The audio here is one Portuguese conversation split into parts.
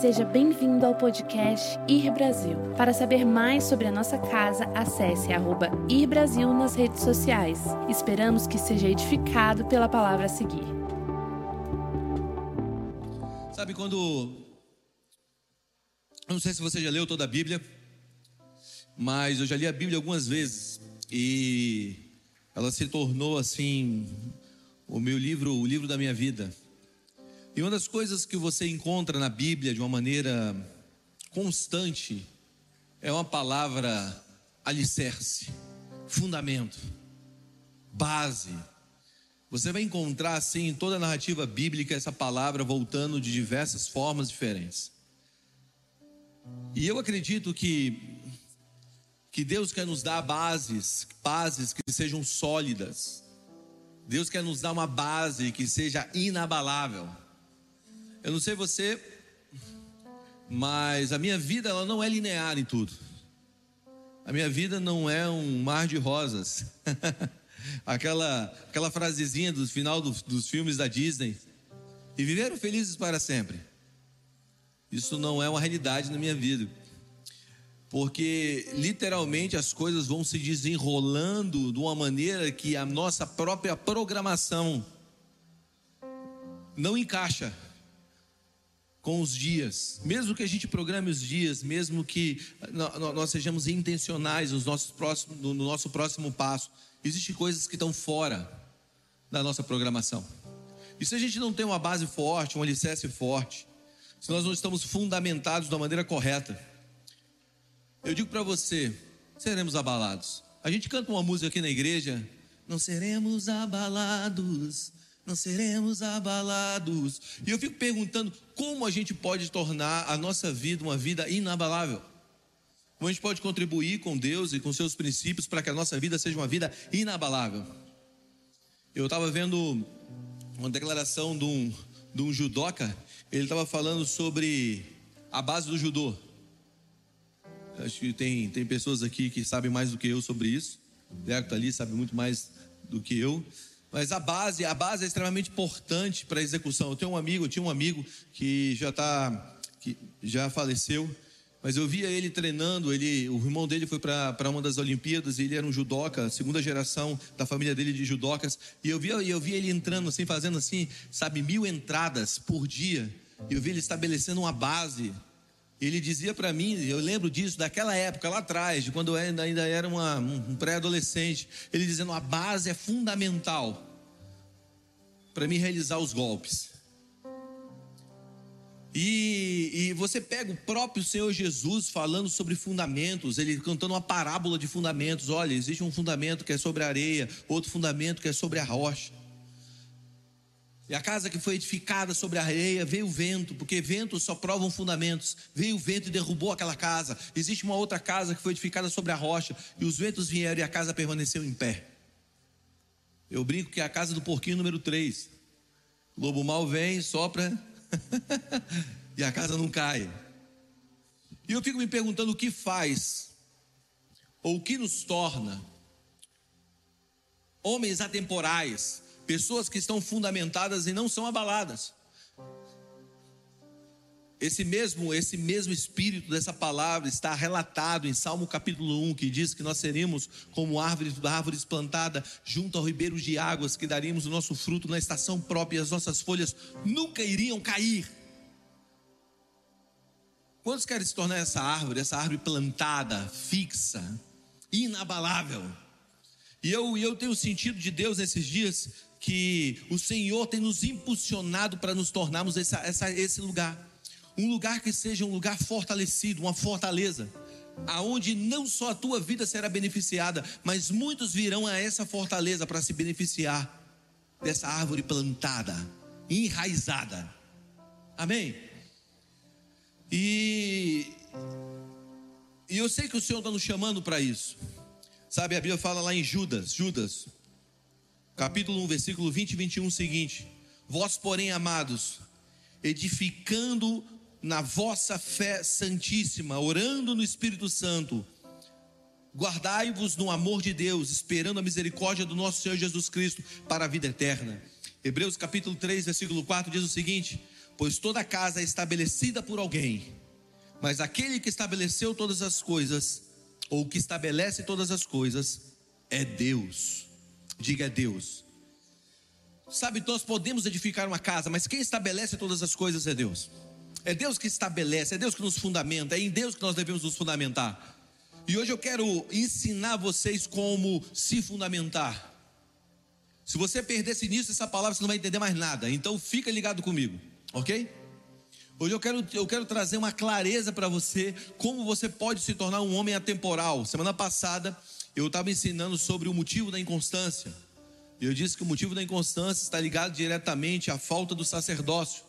Seja bem-vindo ao podcast Ir Brasil. Para saber mais sobre a nossa casa, acesse arroba Ir Brasil nas redes sociais. Esperamos que seja edificado pela palavra a seguir. Sabe quando. Eu não sei se você já leu toda a Bíblia, mas eu já li a Bíblia algumas vezes e ela se tornou assim o meu livro, o livro da minha vida. E uma das coisas que você encontra na Bíblia de uma maneira constante é uma palavra alicerce, fundamento, base. Você vai encontrar assim em toda a narrativa bíblica essa palavra voltando de diversas formas diferentes. E eu acredito que que Deus quer nos dar bases, bases que sejam sólidas. Deus quer nos dar uma base que seja inabalável. Eu não sei você, mas a minha vida ela não é linear em tudo. A minha vida não é um mar de rosas. aquela, aquela frasezinha do final do, dos filmes da Disney. E viveram felizes para sempre. Isso não é uma realidade na minha vida. Porque literalmente as coisas vão se desenrolando de uma maneira que a nossa própria programação não encaixa com os dias, mesmo que a gente programe os dias, mesmo que nós sejamos intencionais nos nossos próximos, no nosso próximo passo, existem coisas que estão fora da nossa programação. E se a gente não tem uma base forte, um alicerce forte, se nós não estamos fundamentados da maneira correta, eu digo para você, seremos abalados. A gente canta uma música aqui na igreja, não seremos abalados não seremos abalados. E eu fico perguntando como a gente pode tornar a nossa vida uma vida inabalável. Como a gente pode contribuir com Deus e com seus princípios para que a nossa vida seja uma vida inabalável. Eu estava vendo uma declaração de um, de um judoca, ele estava falando sobre a base do judô. Acho que tem, tem pessoas aqui que sabem mais do que eu sobre isso. O Deco está ali, sabe muito mais do que eu. Mas a base, a base é extremamente importante para a execução. Eu tenho um amigo, eu tinha um amigo que já tá, que já faleceu, mas eu via ele treinando. Ele, o irmão dele foi para uma das Olimpíadas e ele era um judoca, segunda geração da família dele de judocas. E eu via, eu via ele entrando assim, fazendo assim, sabe, mil entradas por dia. E eu vi ele estabelecendo uma base ele dizia para mim, eu lembro disso, daquela época lá atrás, de quando eu ainda era uma, um pré-adolescente, ele dizendo: a base é fundamental para mim realizar os golpes. E, e, você pega o próprio Senhor Jesus falando sobre fundamentos, ele cantando uma parábola de fundamentos. Olha, existe um fundamento que é sobre a areia, outro fundamento que é sobre a rocha. E a casa que foi edificada sobre a areia veio o vento, porque ventos só provam fundamentos. Veio o vento e derrubou aquela casa. Existe uma outra casa que foi edificada sobre a rocha, e os ventos vieram e a casa permaneceu em pé. Eu brinco que é a casa do porquinho número 3. Lobo mal vem, sopra, e a casa não cai. E eu fico me perguntando o que faz, ou o que nos torna homens atemporais pessoas que estão fundamentadas e não são abaladas. Esse mesmo, esse mesmo espírito dessa palavra está relatado em Salmo capítulo 1, que diz que nós seremos como árvores, árvores plantadas junto ao ribeiro de águas, que daríamos o nosso fruto na estação própria, e as nossas folhas nunca iriam cair. Quantos querem se tornar essa árvore, essa árvore plantada, fixa, inabalável? E eu, eu tenho sentido de Deus nesses dias que o Senhor tem nos impulsionado para nos tornarmos essa, essa, esse lugar. Um lugar que seja um lugar fortalecido, uma fortaleza, aonde não só a tua vida será beneficiada, mas muitos virão a essa fortaleza para se beneficiar dessa árvore plantada, enraizada. Amém? E, e eu sei que o Senhor está nos chamando para isso. Sabe, a Bíblia fala lá em Judas, Judas, capítulo 1, versículo 20 e 21 seguinte: Vós, porém, amados, edificando na vossa fé santíssima, orando no Espírito Santo, guardai-vos no amor de Deus, esperando a misericórdia do nosso Senhor Jesus Cristo para a vida eterna. Hebreus capítulo 3, versículo 4 diz o seguinte: pois toda casa é estabelecida por alguém, mas aquele que estabeleceu todas as coisas, ou que estabelece todas as coisas, é Deus. Diga é Deus. Sabe, nós podemos edificar uma casa, mas quem estabelece todas as coisas é Deus. É Deus que estabelece, é Deus que nos fundamenta, é em Deus que nós devemos nos fundamentar. E hoje eu quero ensinar vocês como se fundamentar. Se você perder esse início dessa palavra, você não vai entender mais nada. Então fica ligado comigo, ok? Hoje eu quero, eu quero trazer uma clareza para você como você pode se tornar um homem atemporal. Semana passada eu estava ensinando sobre o motivo da inconstância. Eu disse que o motivo da inconstância está ligado diretamente à falta do sacerdócio.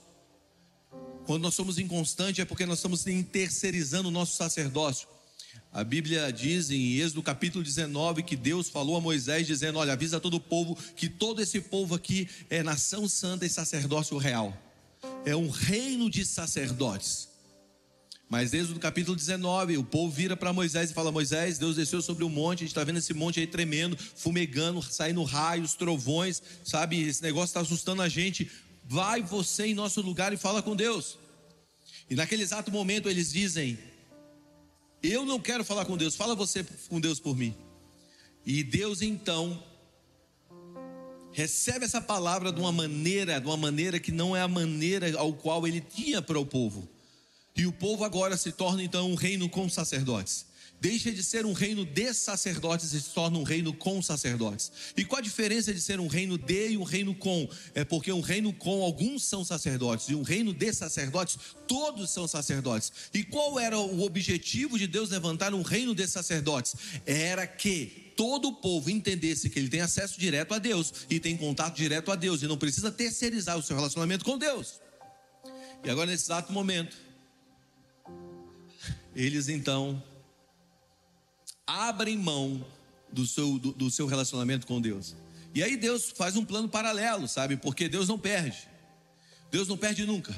Quando nós somos inconstantes é porque nós estamos terceirizando o nosso sacerdócio. A Bíblia diz em Êxodo capítulo 19 que Deus falou a Moisés dizendo: Olha, avisa todo o povo que todo esse povo aqui é nação santa e sacerdócio real. É um reino de sacerdotes. Mas desde o capítulo 19, o povo vira para Moisés e fala: Moisés, Deus desceu sobre o monte, a gente está vendo esse monte aí tremendo, fumegando, saindo raios, trovões, sabe? Esse negócio está assustando a gente. Vai você em nosso lugar e fala com Deus. E naquele exato momento eles dizem: Eu não quero falar com Deus, fala você com Deus por mim. E Deus então recebe essa palavra de uma maneira, de uma maneira que não é a maneira ao qual ele tinha para o povo. E o povo agora se torna então um reino com sacerdotes. Deixa de ser um reino de sacerdotes e se torna um reino com sacerdotes. E qual a diferença de ser um reino de e um reino com? É porque um reino com alguns são sacerdotes e um reino de sacerdotes todos são sacerdotes. E qual era o objetivo de Deus levantar um reino de sacerdotes? Era que todo o povo entendesse que ele tem acesso direto a Deus e tem contato direto a Deus e não precisa terceirizar o seu relacionamento com Deus. E agora nesse exato momento eles então abrem mão do seu, do, do, seu relacionamento com Deus. E aí Deus faz um plano paralelo, sabe? Porque Deus não perde. Deus não perde nunca.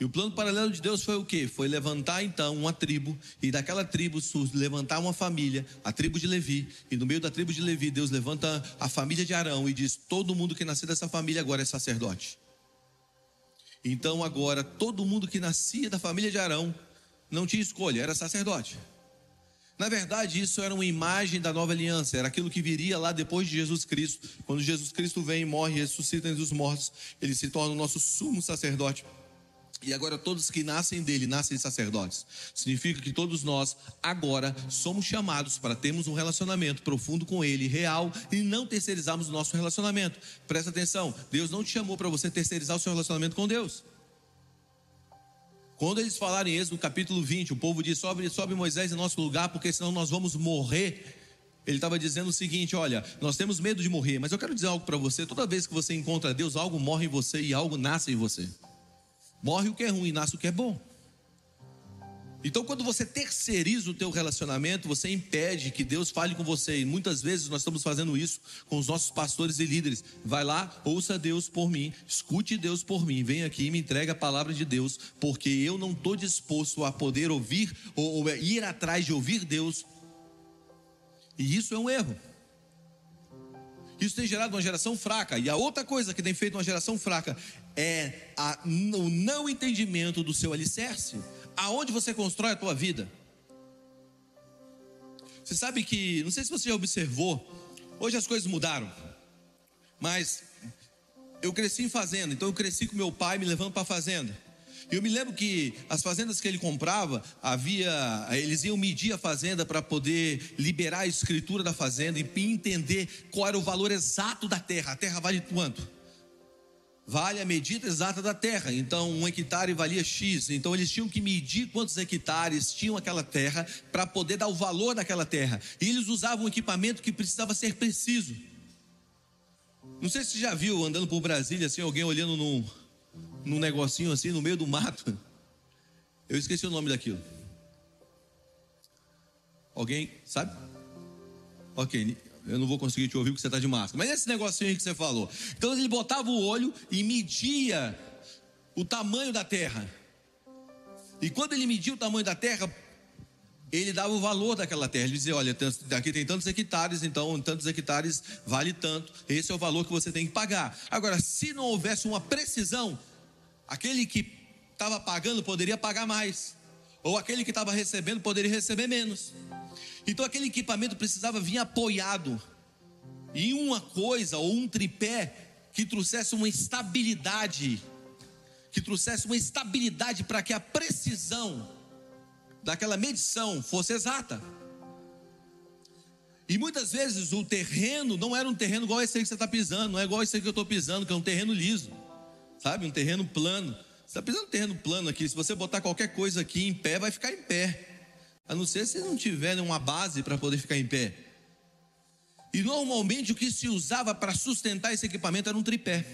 E o plano paralelo de Deus foi o quê? Foi levantar então uma tribo, e daquela tribo levantar uma família, a tribo de Levi. E no meio da tribo de Levi, Deus levanta a família de Arão e diz: todo mundo que nasceu dessa família agora é sacerdote. Então agora todo mundo que nascia da família de Arão não tinha escolha, era sacerdote. Na verdade, isso era uma imagem da nova aliança, era aquilo que viria lá depois de Jesus Cristo. Quando Jesus Cristo vem, morre e ressuscita entre os mortos, ele se torna o nosso sumo sacerdote. E agora todos que nascem dele nascem sacerdotes. Significa que todos nós agora somos chamados para termos um relacionamento profundo com ele, real, e não terceirizarmos o nosso relacionamento. Presta atenção, Deus não te chamou para você terceirizar o seu relacionamento com Deus. Quando eles falaram em Êxodo capítulo 20, o povo disse: sobe, sobe Moisés em nosso lugar, porque senão nós vamos morrer. Ele estava dizendo o seguinte: olha, nós temos medo de morrer, mas eu quero dizer algo para você: toda vez que você encontra Deus, algo morre em você e algo nasce em você. Morre o que é ruim, nasce o que é bom. Então, quando você terceiriza o teu relacionamento, você impede que Deus fale com você. E muitas vezes nós estamos fazendo isso com os nossos pastores e líderes. Vai lá, ouça Deus por mim, escute Deus por mim, vem aqui e me entrega a palavra de Deus, porque eu não estou disposto a poder ouvir ou, ou ir atrás de ouvir Deus. E isso é um erro. Isso tem gerado uma geração fraca. E a outra coisa que tem feito uma geração fraca é a, o não entendimento do seu alicerce aonde você constrói a tua vida. Você sabe que, não sei se você já observou, hoje as coisas mudaram, mas eu cresci em fazenda, então eu cresci com meu pai me levando para a fazenda. Eu me lembro que as fazendas que ele comprava, havia, eles iam medir a fazenda para poder liberar a escritura da fazenda e entender qual era o valor exato da terra. A terra vale quanto? Vale a medida exata da terra. Então, um hectare valia X. Então, eles tinham que medir quantos hectares tinham aquela terra para poder dar o valor daquela terra. E eles usavam um equipamento que precisava ser preciso. Não sei se você já viu andando por Brasília, assim, alguém olhando num, num negocinho assim, no meio do mato. Eu esqueci o nome daquilo. Alguém sabe? Ok, eu não vou conseguir te ouvir porque você está de máscara. Mas esse negocinho que você falou. Então ele botava o olho e media o tamanho da terra. E quando ele media o tamanho da terra, ele dava o valor daquela terra. Ele dizia: olha, aqui tem tantos hectares, então tantos hectares vale tanto. Esse é o valor que você tem que pagar. Agora, se não houvesse uma precisão, Aquele que estava pagando poderia pagar mais, ou aquele que estava recebendo poderia receber menos. Então aquele equipamento precisava vir apoiado em uma coisa ou um tripé que trouxesse uma estabilidade, que trouxesse uma estabilidade para que a precisão daquela medição fosse exata. E muitas vezes o terreno não era um terreno igual esse que você está pisando, não é igual esse que eu estou pisando, que é um terreno liso, sabe? Um terreno plano. Você está pisando um terreno plano aqui, se você botar qualquer coisa aqui em pé, vai ficar em pé. A não ser se não tiver uma base para poder ficar em pé. E normalmente o que se usava para sustentar esse equipamento era um tripé.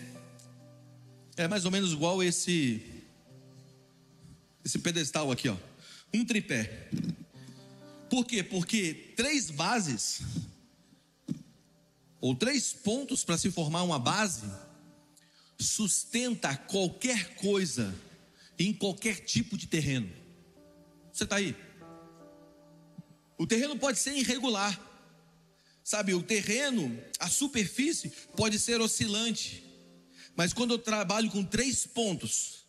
É mais ou menos igual esse esse pedestal aqui, ó. Um tripé. Por quê? Porque três bases ou três pontos para se formar uma base sustenta qualquer coisa em qualquer tipo de terreno. Você está aí? O terreno pode ser irregular. Sabe, o terreno, a superfície pode ser oscilante. Mas quando eu trabalho com três pontos,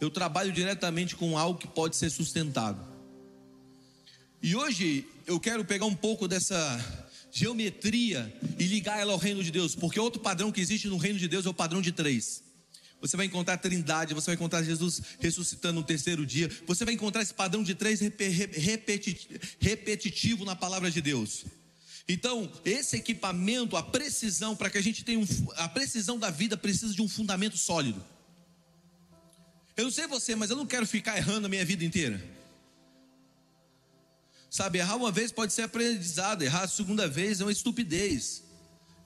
eu trabalho diretamente com algo que pode ser sustentado. E hoje eu quero pegar um pouco dessa geometria e ligar ela ao reino de Deus, porque outro padrão que existe no reino de Deus é o padrão de três. Você vai encontrar a trindade, você vai encontrar Jesus ressuscitando no terceiro dia, você vai encontrar esse padrão de três repetitivo na palavra de Deus. Então, esse equipamento, a precisão, para que a gente tenha um, a precisão da vida precisa de um fundamento sólido. Eu não sei você, mas eu não quero ficar errando a minha vida inteira. Sabe, errar uma vez pode ser aprendizado, errar a segunda vez é uma estupidez.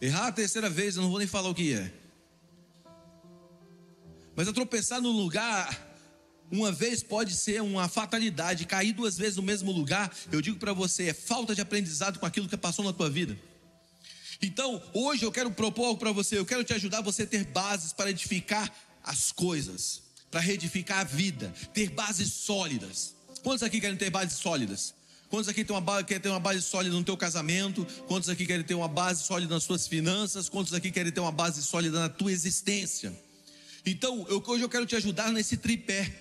Errar a terceira vez, eu não vou nem falar o que é. Mas eu tropeçar no lugar uma vez pode ser uma fatalidade, cair duas vezes no mesmo lugar, eu digo para você, é falta de aprendizado com aquilo que passou na tua vida. Então, hoje eu quero propor algo para você, eu quero te ajudar a você ter bases para edificar as coisas, para reedificar a vida, ter bases sólidas. Quantos aqui querem ter bases sólidas? Quantos aqui tem uma, querem ter uma base sólida no teu casamento? Quantos aqui querem ter uma base sólida nas suas finanças? Quantos aqui querem ter uma base sólida na tua existência? Então, eu, hoje eu quero te ajudar nesse tripé.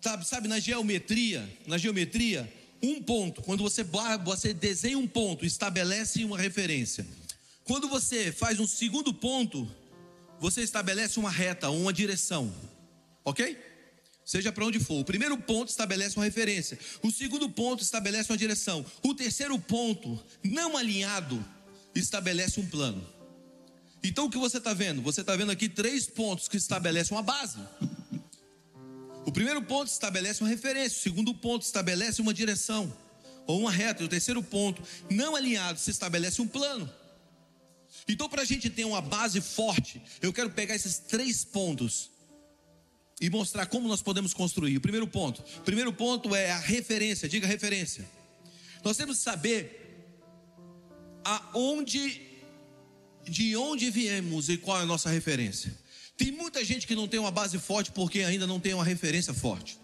Sabe, sabe, na geometria, na geometria, um ponto, quando você, você desenha um ponto, estabelece uma referência. Quando você faz um segundo ponto, você estabelece uma reta, uma direção. Ok? Seja para onde for. O primeiro ponto estabelece uma referência, o segundo ponto estabelece uma direção, o terceiro ponto, não alinhado, estabelece um plano. Então o que você está vendo? Você está vendo aqui três pontos que estabelecem uma base. O primeiro ponto estabelece uma referência, o segundo ponto estabelece uma direção ou uma reta, e o terceiro ponto, não alinhado, se estabelece um plano. Então, para a gente ter uma base forte, eu quero pegar esses três pontos e mostrar como nós podemos construir. O primeiro ponto. O primeiro ponto é a referência, diga referência. Nós temos que saber aonde de onde viemos e qual é a nossa referência. Tem muita gente que não tem uma base forte porque ainda não tem uma referência forte.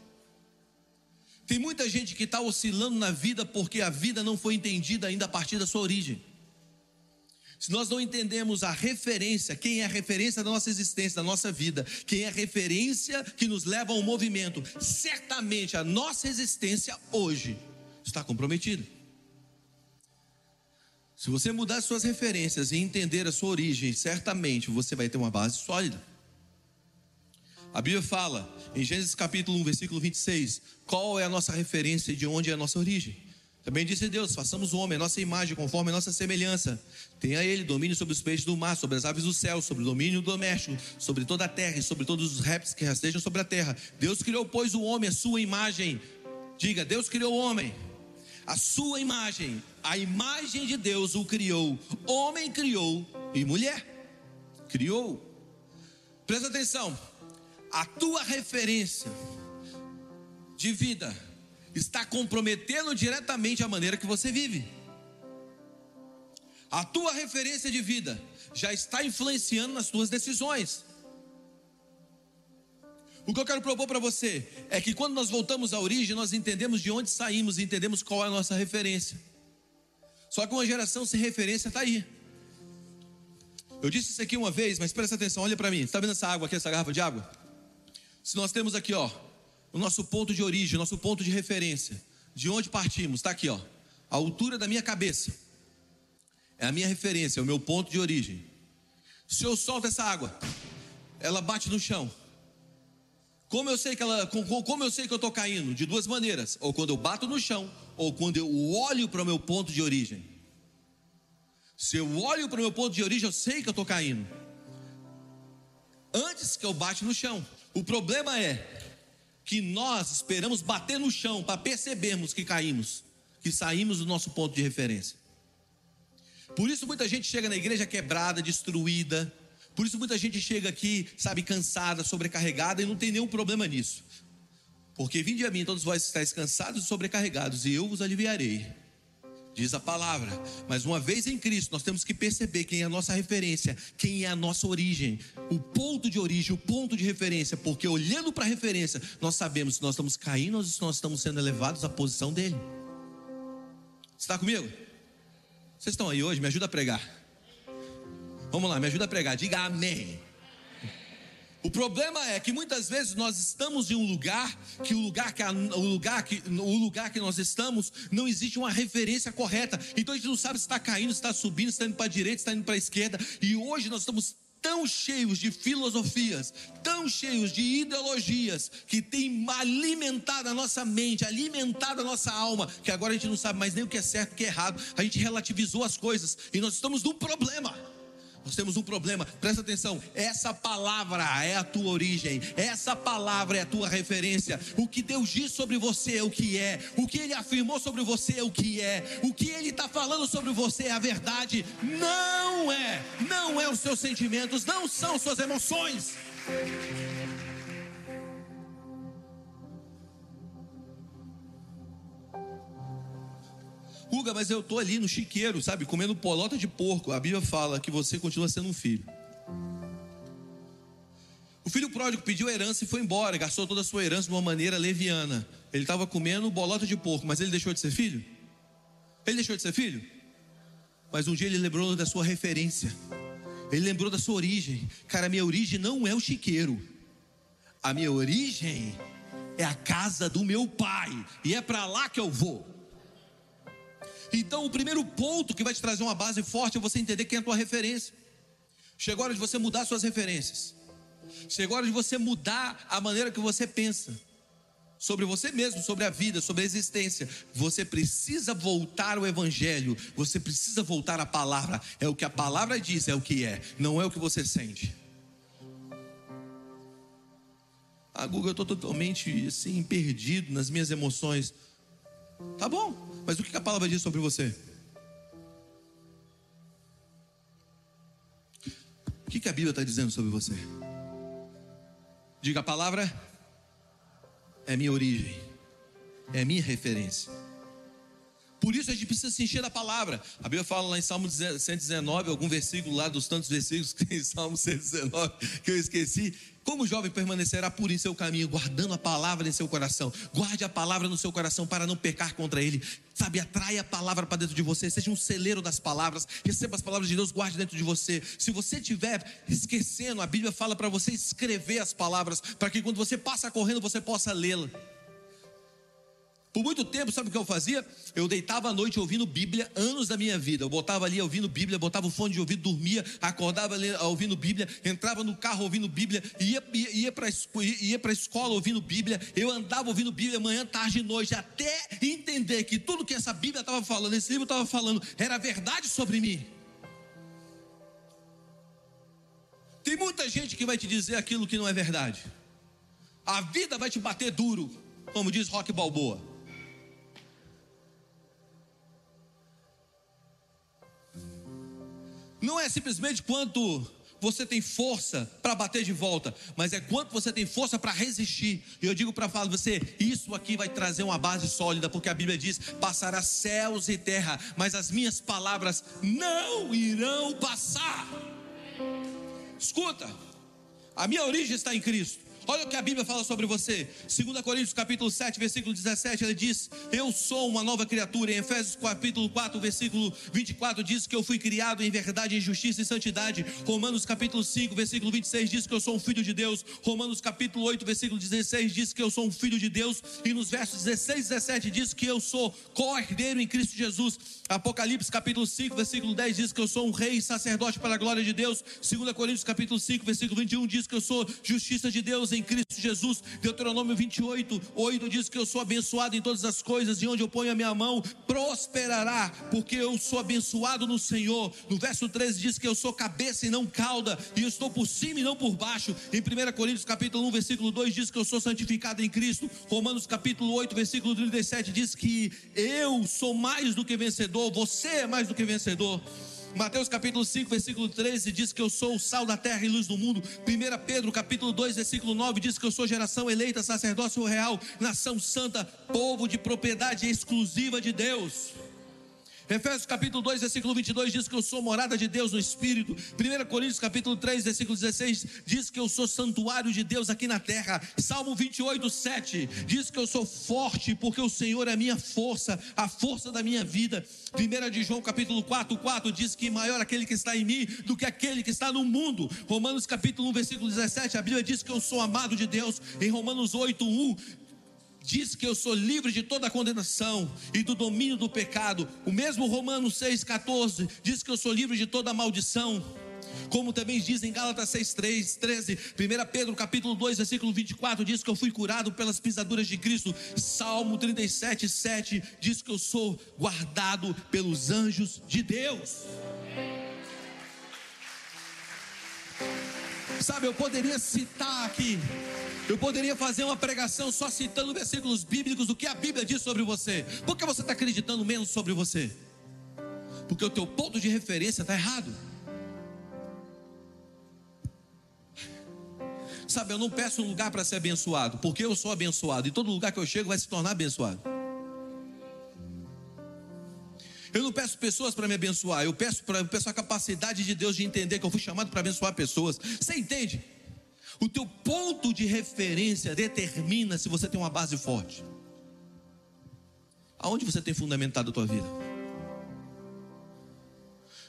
Tem muita gente que está oscilando na vida porque a vida não foi entendida ainda a partir da sua origem. Se nós não entendemos a referência, quem é a referência da nossa existência, da nossa vida, quem é a referência que nos leva ao movimento, certamente a nossa existência hoje está comprometida. Se você mudar suas referências e entender a sua origem, certamente você vai ter uma base sólida. A Bíblia fala, em Gênesis capítulo 1, versículo 26, qual é a nossa referência e de onde é a nossa origem. Também disse Deus: façamos o homem, a nossa imagem, conforme a nossa semelhança. Tenha ele domínio sobre os peixes do mar, sobre as aves do céu, sobre o domínio doméstico, sobre toda a terra e sobre todos os répteis que rastejam sobre a terra. Deus criou, pois, o homem, a sua imagem. Diga, Deus criou o homem, a sua imagem, a imagem de Deus o criou. Homem criou e mulher criou. Presta atenção, a tua referência de vida está comprometendo diretamente a maneira que você vive. A tua referência de vida já está influenciando nas tuas decisões. O que eu quero propor para você é que quando nós voltamos à origem, nós entendemos de onde saímos e entendemos qual é a nossa referência. Só que uma geração sem referência está aí. Eu disse isso aqui uma vez, mas presta atenção, olha para mim. Está vendo essa água aqui, essa garrafa de água? Se nós temos aqui, ó, o nosso ponto de origem, o nosso ponto de referência, de onde partimos, está aqui, ó, a altura da minha cabeça, é a minha referência, é o meu ponto de origem. Se eu solto essa água, ela bate no chão. Como eu sei que ela, como eu sei que eu estou caindo? De duas maneiras: ou quando eu bato no chão, ou quando eu olho para o meu ponto de origem. Se eu olho para o meu ponto de origem, eu sei que eu estou caindo. Antes que eu bate no chão. O problema é que nós esperamos bater no chão para percebermos que caímos, que saímos do nosso ponto de referência. Por isso muita gente chega na igreja quebrada, destruída. Por isso muita gente chega aqui, sabe, cansada, sobrecarregada e não tem nenhum problema nisso. Porque vinde a mim todos vós que estáis cansados e sobrecarregados, e eu vos aliviarei diz a palavra. Mas uma vez em Cristo, nós temos que perceber quem é a nossa referência, quem é a nossa origem, o ponto de origem, o ponto de referência, porque olhando para a referência, nós sabemos se nós estamos caindo ou se nós estamos sendo elevados à posição dele. Está comigo? Vocês estão aí hoje? Me ajuda a pregar. Vamos lá, me ajuda a pregar. Diga amém. O problema é que muitas vezes nós estamos em um lugar que o lugar que, a, o lugar que o lugar que nós estamos não existe uma referência correta. Então a gente não sabe se está caindo, se está subindo, se está indo para a direita, se está indo para a esquerda. E hoje nós estamos tão cheios de filosofias, tão cheios de ideologias, que tem alimentado a nossa mente, alimentado a nossa alma, que agora a gente não sabe mais nem o que é certo e o que é errado. A gente relativizou as coisas e nós estamos num problema. Nós temos um problema, presta atenção. Essa palavra é a tua origem, essa palavra é a tua referência. O que Deus diz sobre você é o que é, o que Ele afirmou sobre você é o que é, o que Ele está falando sobre você é a verdade. Não é, não é os seus sentimentos, não são suas emoções. Guga, mas eu estou ali no chiqueiro, sabe, comendo polota de porco. A Bíblia fala que você continua sendo um filho. O filho pródigo pediu herança e foi embora, gastou toda a sua herança de uma maneira leviana. Ele estava comendo bolota de porco, mas ele deixou de ser filho? Ele deixou de ser filho? Mas um dia ele lembrou da sua referência. Ele lembrou da sua origem. Cara, a minha origem não é o chiqueiro. A minha origem é a casa do meu pai. E é para lá que eu vou. Então, o primeiro ponto que vai te trazer uma base forte é você entender quem é a tua referência. Chegou a hora de você mudar suas referências. Chegou a hora de você mudar a maneira que você pensa sobre você mesmo, sobre a vida, sobre a existência. Você precisa voltar ao Evangelho, você precisa voltar à palavra. É o que a palavra diz, é o que é, não é o que você sente. Ah, Google, eu estou totalmente assim, perdido nas minhas emoções. Tá bom, mas o que a palavra diz sobre você? O que a Bíblia está dizendo sobre você? Diga a palavra é minha origem, é minha referência. Por isso a gente precisa se encher da palavra. A Bíblia fala lá em Salmo 119, algum versículo lá dos tantos versículos que tem em Salmo 119 que eu esqueci. Como o jovem permanecerá por em seu caminho, guardando a palavra em seu coração. Guarde a palavra no seu coração para não pecar contra ele. Sabe, atrai a palavra para dentro de você. Seja um celeiro das palavras. Receba as palavras de Deus, guarde dentro de você. Se você estiver esquecendo, a Bíblia fala para você escrever as palavras, para que quando você passa correndo, você possa lê-la. Por muito tempo, sabe o que eu fazia? Eu deitava à noite ouvindo Bíblia, anos da minha vida. Eu botava ali ouvindo Bíblia, botava o fone de ouvido, dormia, acordava ali, ouvindo Bíblia, entrava no carro ouvindo Bíblia, ia, ia, ia para ia a escola ouvindo Bíblia. Eu andava ouvindo Bíblia manhã, tarde e noite, até entender que tudo que essa Bíblia estava falando, esse livro estava falando, era verdade sobre mim. Tem muita gente que vai te dizer aquilo que não é verdade. A vida vai te bater duro, como diz Rock Balboa. Não é simplesmente quanto você tem força para bater de volta, mas é quanto você tem força para resistir. E eu digo para falar você, isso aqui vai trazer uma base sólida, porque a Bíblia diz: passará céus e terra, mas as minhas palavras não irão passar. Escuta, a minha origem está em Cristo. Olha o que a Bíblia fala sobre você. 2 Coríntios capítulo 7, versículo 17, ele diz: "Eu sou uma nova criatura". Em Efésios capítulo 4, versículo 24 diz que eu fui criado em verdade, em justiça e santidade. Romanos capítulo 5, versículo 26 diz que eu sou um filho de Deus. Romanos capítulo 8, versículo 16 diz que eu sou um filho de Deus e nos versos 16 e 17 diz que eu sou co-herdeiro em Cristo Jesus. Apocalipse capítulo 5, versículo 10 diz que eu sou um rei e sacerdote para a glória de Deus. 2 Coríntios capítulo 5, versículo 21 diz que eu sou justiça de Deus em Cristo Jesus. Deuteronômio 28, 8 diz que eu sou abençoado em todas as coisas, e onde eu ponho a minha mão, prosperará, porque eu sou abençoado no Senhor. No verso 13 diz que eu sou cabeça e não cauda, e eu estou por cima e não por baixo. Em 1 Coríntios capítulo 1, versículo 2 diz que eu sou santificado em Cristo. Romanos capítulo 8, versículo 37 diz que eu sou mais do que vencedor, você é mais do que vencedor. Mateus capítulo 5, versículo 13 diz que eu sou o sal da terra e luz do mundo. 1 Pedro capítulo 2, versículo 9 diz que eu sou geração eleita, sacerdócio real, nação santa, povo de propriedade exclusiva de Deus. Efésios capítulo 2, versículo 22 diz que eu sou morada de Deus no Espírito. 1 Coríntios capítulo 3, versículo 16 diz que eu sou santuário de Deus aqui na terra. Salmo 28, 7 diz que eu sou forte porque o Senhor é a minha força, a força da minha vida. 1 de João capítulo 4, 4 diz que maior aquele que está em mim do que aquele que está no mundo. Romanos capítulo 1, versículo 17, a Bíblia diz que eu sou amado de Deus. Em Romanos 8, 1 diz que eu sou livre de toda condenação e do domínio do pecado. O mesmo Romanos 6,14 diz que eu sou livre de toda maldição. Como também diz em Gálatas 6:3, 13, 1 Pedro capítulo 2, versículo 24 diz que eu fui curado pelas pisaduras de Cristo. Salmo 37, 7 diz que eu sou guardado pelos anjos de Deus. Sabe, eu poderia citar aqui eu poderia fazer uma pregação só citando versículos bíblicos do que a Bíblia diz sobre você. Por que você está acreditando menos sobre você? Porque o teu ponto de referência está errado. Sabe, eu não peço um lugar para ser abençoado, porque eu sou abençoado, e todo lugar que eu chego vai se tornar abençoado. Eu não peço pessoas para me abençoar, eu peço, pra, eu peço a capacidade de Deus de entender que eu fui chamado para abençoar pessoas. Você entende? O teu ponto de referência determina se você tem uma base forte. Aonde você tem fundamentado a tua vida?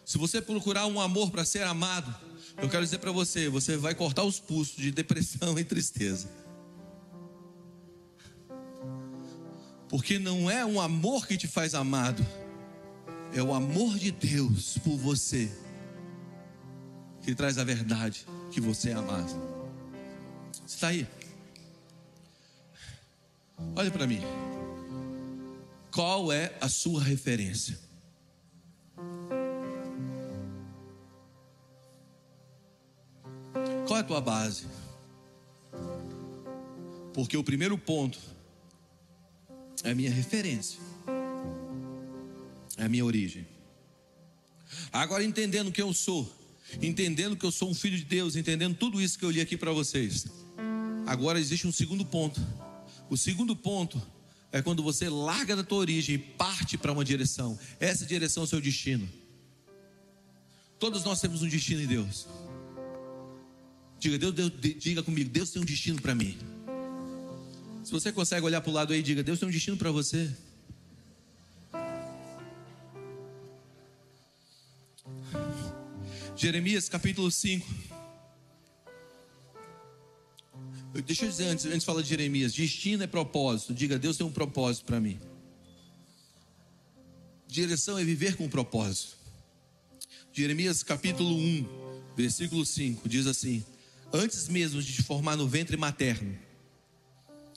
Se você procurar um amor para ser amado, eu quero dizer para você, você vai cortar os pulsos de depressão e tristeza. Porque não é um amor que te faz amado, é o amor de Deus por você que traz a verdade que você é amado. Você está aí? Olha para mim. Qual é a sua referência? Qual é a tua base? Porque o primeiro ponto é a minha referência, é a minha origem. Agora, entendendo quem eu sou, entendendo que eu sou um filho de Deus, entendendo tudo isso que eu li aqui para vocês. Agora existe um segundo ponto. O segundo ponto é quando você larga da tua origem e parte para uma direção. Essa direção é o seu destino. Todos nós temos um destino em Deus. Diga, Deus, Deus diga comigo, Deus tem um destino para mim. Se você consegue olhar para o lado aí, diga, Deus tem um destino para você. Jeremias capítulo 5. Deixa eu dizer antes, antes de falar de Jeremias: destino é propósito. Diga, Deus tem um propósito para mim. Direção é viver com propósito. Jeremias capítulo 1, versículo 5 diz assim: Antes mesmo de te formar no ventre materno,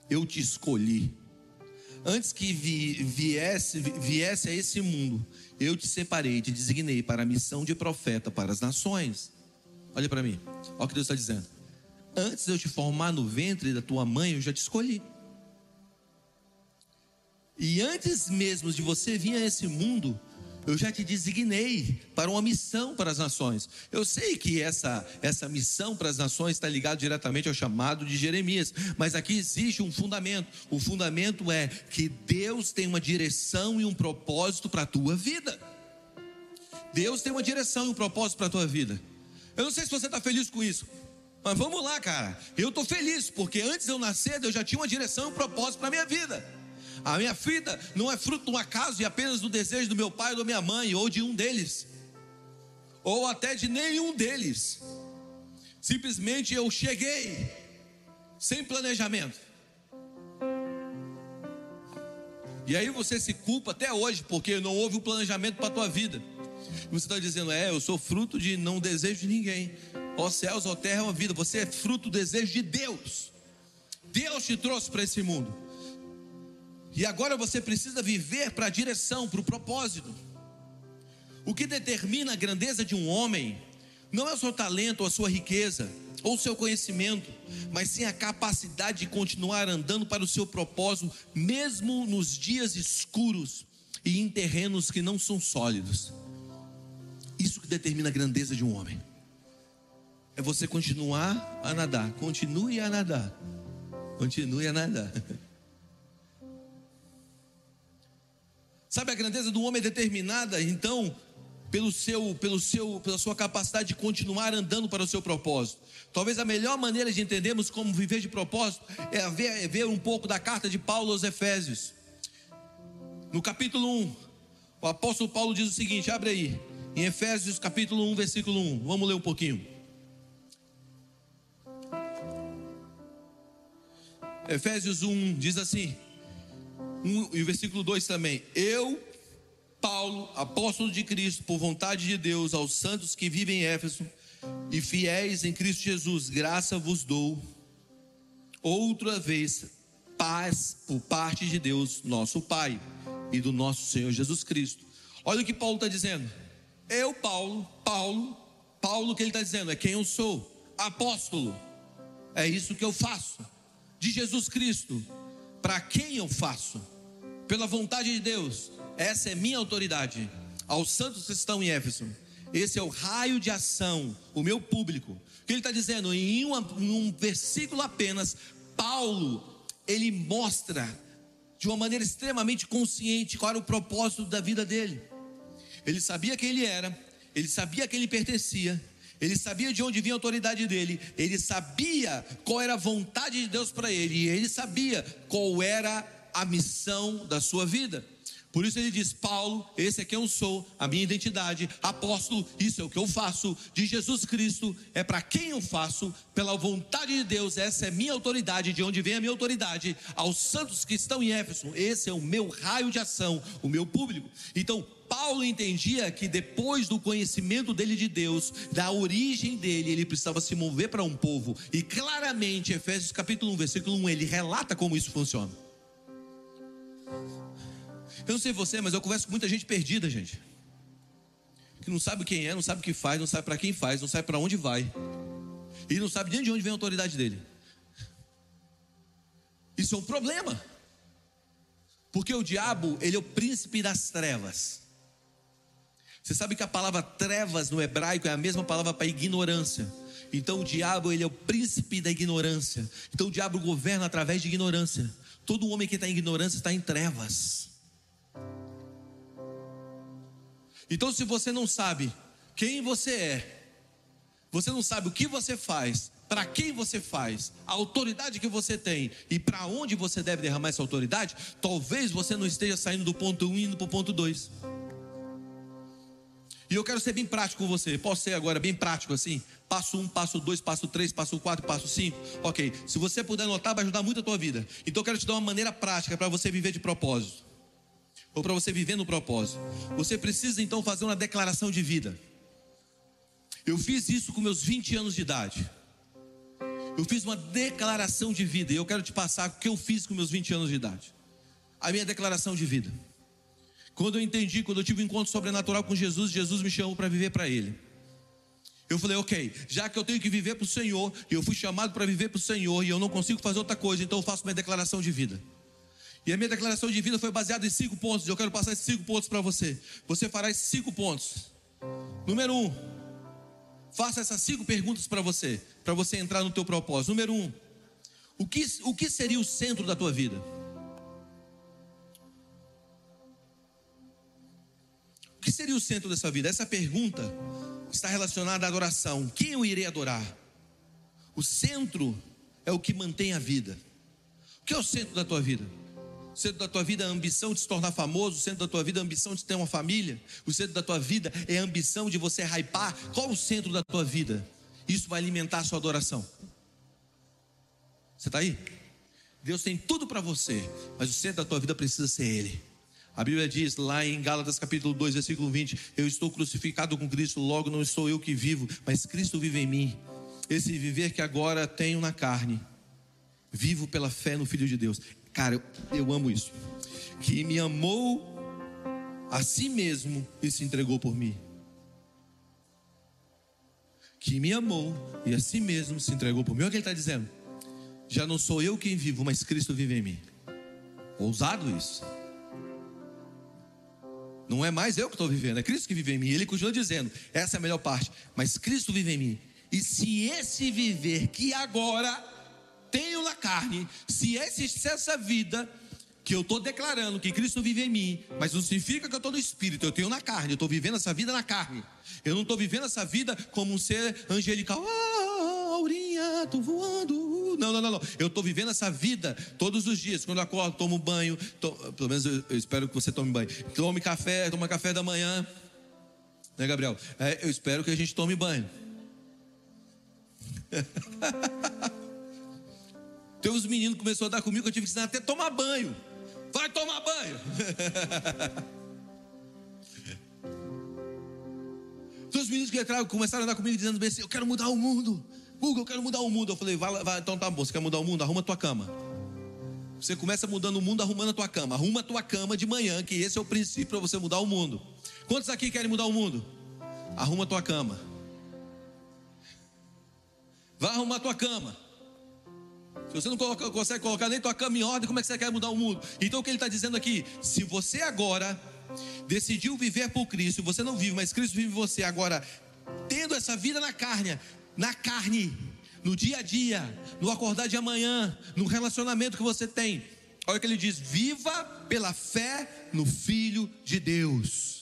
eu te escolhi. Antes que vi, viesse, viesse a esse mundo, eu te separei, te designei para a missão de profeta para as nações. Olha para mim, olha o que Deus está dizendo. Antes de eu te formar no ventre da tua mãe, eu já te escolhi. E antes mesmo de você vir a esse mundo, eu já te designei para uma missão para as nações. Eu sei que essa, essa missão para as nações está ligada diretamente ao chamado de Jeremias, mas aqui existe um fundamento. O fundamento é que Deus tem uma direção e um propósito para a tua vida. Deus tem uma direção e um propósito para a tua vida. Eu não sei se você está feliz com isso. Mas vamos lá, cara. Eu estou feliz, porque antes de eu nascer, eu já tinha uma direção e um propósito para a minha vida. A minha vida não é fruto de um acaso e apenas do desejo do meu pai ou da minha mãe, ou de um deles, ou até de nenhum deles. Simplesmente eu cheguei, sem planejamento. E aí você se culpa até hoje, porque não houve um planejamento para a tua vida. Você está dizendo, é, eu sou fruto de não desejo de ninguém. Ó céus, ó terra, ó vida. Você é fruto do desejo de Deus. Deus te trouxe para esse mundo. E agora você precisa viver para a direção, para o propósito. O que determina a grandeza de um homem não é o seu talento ou a sua riqueza, ou o seu conhecimento, mas sim a capacidade de continuar andando para o seu propósito, mesmo nos dias escuros e em terrenos que não são sólidos. Isso que determina a grandeza de um homem. É você continuar a nadar, continue a nadar, continue a nadar. Sabe, a grandeza do homem é determinada, então, pelo seu, pelo seu, pela sua capacidade de continuar andando para o seu propósito. Talvez a melhor maneira de entendermos como viver de propósito é ver, é ver um pouco da carta de Paulo aos Efésios. No capítulo 1, o apóstolo Paulo diz o seguinte: abre aí, em Efésios capítulo 1, versículo 1. Vamos ler um pouquinho. Efésios 1 diz assim: um, e o versículo 2 também. Eu, Paulo, apóstolo de Cristo, por vontade de Deus, aos santos que vivem em Éfeso e fiéis em Cristo Jesus, graça vos dou. Outra vez, paz por parte de Deus, nosso Pai, e do nosso Senhor Jesus Cristo. Olha o que Paulo está dizendo. Eu, Paulo, Paulo, Paulo, que ele está dizendo é quem eu sou, apóstolo. É isso que eu faço. De Jesus Cristo, para quem eu faço? Pela vontade de Deus. Essa é minha autoridade. Aos santos que estão em Éfeso. Esse é o raio de ação, o meu público. O que ele está dizendo? Em, uma, em um versículo apenas, Paulo, ele mostra de uma maneira extremamente consciente qual era o propósito da vida dele. Ele sabia quem ele era, ele sabia a quem ele pertencia, ele sabia de onde vinha a autoridade dele, ele sabia qual era a vontade de Deus para ele, e ele sabia qual era a missão da sua vida. Por isso ele diz: Paulo, esse é quem eu sou, a minha identidade, apóstolo, isso é o que eu faço, de Jesus Cristo, é para quem eu faço, pela vontade de Deus, essa é minha autoridade, de onde vem a minha autoridade, aos santos que estão em Éfeso, esse é o meu raio de ação, o meu público. Então, Paulo entendia que depois do conhecimento dele de Deus, da origem dele, ele precisava se mover para um povo. E claramente, Efésios capítulo 1, versículo 1, ele relata como isso funciona. Eu não sei você, mas eu converso com muita gente perdida, gente. Que não sabe quem é, não sabe o que faz, não sabe para quem faz, não sabe para onde vai. E não sabe de onde vem a autoridade dele. Isso é um problema. Porque o diabo, ele é o príncipe das trevas. Você sabe que a palavra trevas no hebraico é a mesma palavra para ignorância. Então o diabo ele é o príncipe da ignorância. Então o diabo governa através de ignorância. Todo homem que está em ignorância está em trevas. Então se você não sabe quem você é, você não sabe o que você faz, para quem você faz, a autoridade que você tem e para onde você deve derramar essa autoridade, talvez você não esteja saindo do ponto 1 um, indo para o ponto 2. E eu quero ser bem prático com você. Posso ser agora bem prático assim? Passo um, passo dois, passo três, passo quatro, passo cinco. Ok. Se você puder anotar, vai ajudar muito a tua vida. Então eu quero te dar uma maneira prática para você viver de propósito. Ou para você viver no propósito. Você precisa então fazer uma declaração de vida. Eu fiz isso com meus 20 anos de idade. Eu fiz uma declaração de vida. E eu quero te passar o que eu fiz com meus 20 anos de idade. A minha declaração de vida. Quando eu entendi, quando eu tive um encontro sobrenatural com Jesus, Jesus me chamou para viver para Ele. Eu falei, ok, já que eu tenho que viver para o Senhor, e eu fui chamado para viver para o Senhor, e eu não consigo fazer outra coisa, então eu faço minha declaração de vida. E a minha declaração de vida foi baseada em cinco pontos, eu quero passar esses cinco pontos para você. Você fará esses cinco pontos. Número um, faça essas cinco perguntas para você, para você entrar no teu propósito. Número um, o que, o que seria o centro da tua vida? O que seria o centro dessa vida? Essa pergunta está relacionada à adoração. Quem eu irei adorar? O centro é o que mantém a vida. O que é o centro da tua vida? Centro da tua vida é a ambição de se tornar famoso, o centro da tua vida é a ambição de ter uma família, o centro da tua vida é a ambição de você hypar. Qual o centro da tua vida? Isso vai alimentar a sua adoração. Você está aí? Deus tem tudo para você, mas o centro da tua vida precisa ser Ele. A Bíblia diz lá em Gálatas capítulo 2, versículo 20: Eu estou crucificado com Cristo, logo não sou eu que vivo, mas Cristo vive em mim. Esse viver que agora tenho na carne, vivo pela fé no Filho de Deus. Cara, eu, eu amo isso. Que me amou a si mesmo e se entregou por mim. Que me amou e a si mesmo se entregou por mim. Olha o que ele está dizendo. Já não sou eu quem vivo, mas Cristo vive em mim. Ousado isso. Não é mais eu que estou vivendo, é Cristo que vive em mim. Ele continua dizendo: essa é a melhor parte. Mas Cristo vive em mim. E se esse viver que agora tenho na carne, se essa vida que eu estou declarando que Cristo vive em mim, mas não significa que eu estou no espírito, eu tenho na carne, eu estou vivendo essa vida na carne. Eu não estou vivendo essa vida como um ser angelical. Ah, Aurinha, estou voando, não, não, não, não. Eu estou vivendo essa vida todos os dias. Quando eu acordo, tomo banho. To... Pelo menos eu, eu, espero que você tome banho. Tome café, toma café da manhã. Né, Gabriel? É, eu espero que a gente tome banho. Tem uns meninos que começaram a dar comigo, eu tive que ensinar até tomar banho. Vai tomar banho. Tem uns meninos que entraram, começaram a andar comigo dizendo bem assim: Eu quero mudar o mundo. Hugo, eu quero mudar o mundo. Eu falei, vai, vai, então tá bom, você quer mudar o mundo? Arruma a tua cama. Você começa mudando o mundo arrumando a tua cama. Arruma a tua cama de manhã, que esse é o princípio para você mudar o mundo. Quantos aqui querem mudar o mundo? Arruma a tua cama. Vai arrumar a tua cama. Se você não coloca, consegue colocar nem tua cama em ordem, como é que você quer mudar o mundo? Então o que ele está dizendo aqui? Se você agora decidiu viver por Cristo, você não vive, mas Cristo vive você agora, tendo essa vida na carne, na carne, no dia a dia, no acordar de amanhã, no relacionamento que você tem. Olha o que ele diz: viva pela fé no Filho de Deus.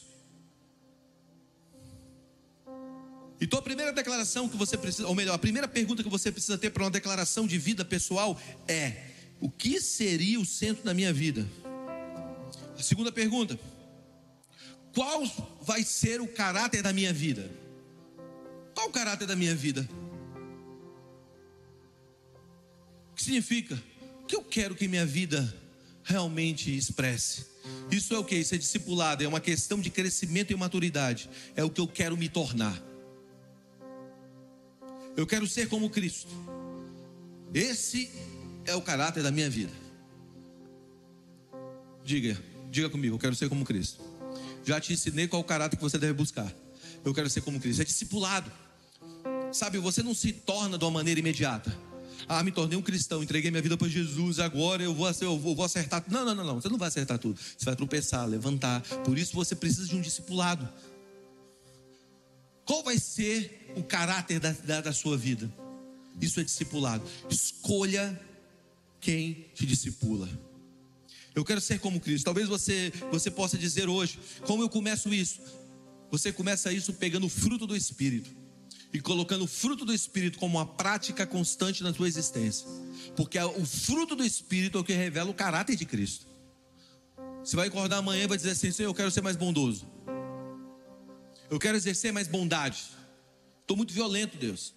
Então a primeira declaração que você precisa, ou melhor, a primeira pergunta que você precisa ter para uma declaração de vida pessoal é: o que seria o centro da minha vida? A segunda pergunta: qual vai ser o caráter da minha vida? Qual o caráter da minha vida? O que significa? O que eu quero que minha vida realmente expresse? Isso é o que? Isso é discipulado, é uma questão de crescimento e maturidade. É o que eu quero me tornar. Eu quero ser como Cristo. Esse é o caráter da minha vida. Diga, diga comigo, eu quero ser como Cristo. Já te ensinei qual o caráter que você deve buscar. Eu quero ser como Cristo. É discipulado. Sabe, você não se torna de uma maneira imediata. Ah, me tornei um cristão, entreguei minha vida para Jesus, agora eu vou, eu vou acertar. Não, não, não, não, você não vai acertar tudo. Você vai tropeçar, levantar. Por isso você precisa de um discipulado. Qual vai ser o caráter da, da, da sua vida? Isso é discipulado. Escolha quem te discipula. Eu quero ser como Cristo. Talvez você, você possa dizer hoje, como eu começo isso? Você começa isso pegando o fruto do Espírito e colocando o fruto do Espírito como uma prática constante na tua existência. Porque o fruto do Espírito é o que revela o caráter de Cristo. Você vai acordar amanhã e vai dizer assim: Senhor, eu quero ser mais bondoso. Eu quero exercer mais bondade. Estou muito violento, Deus.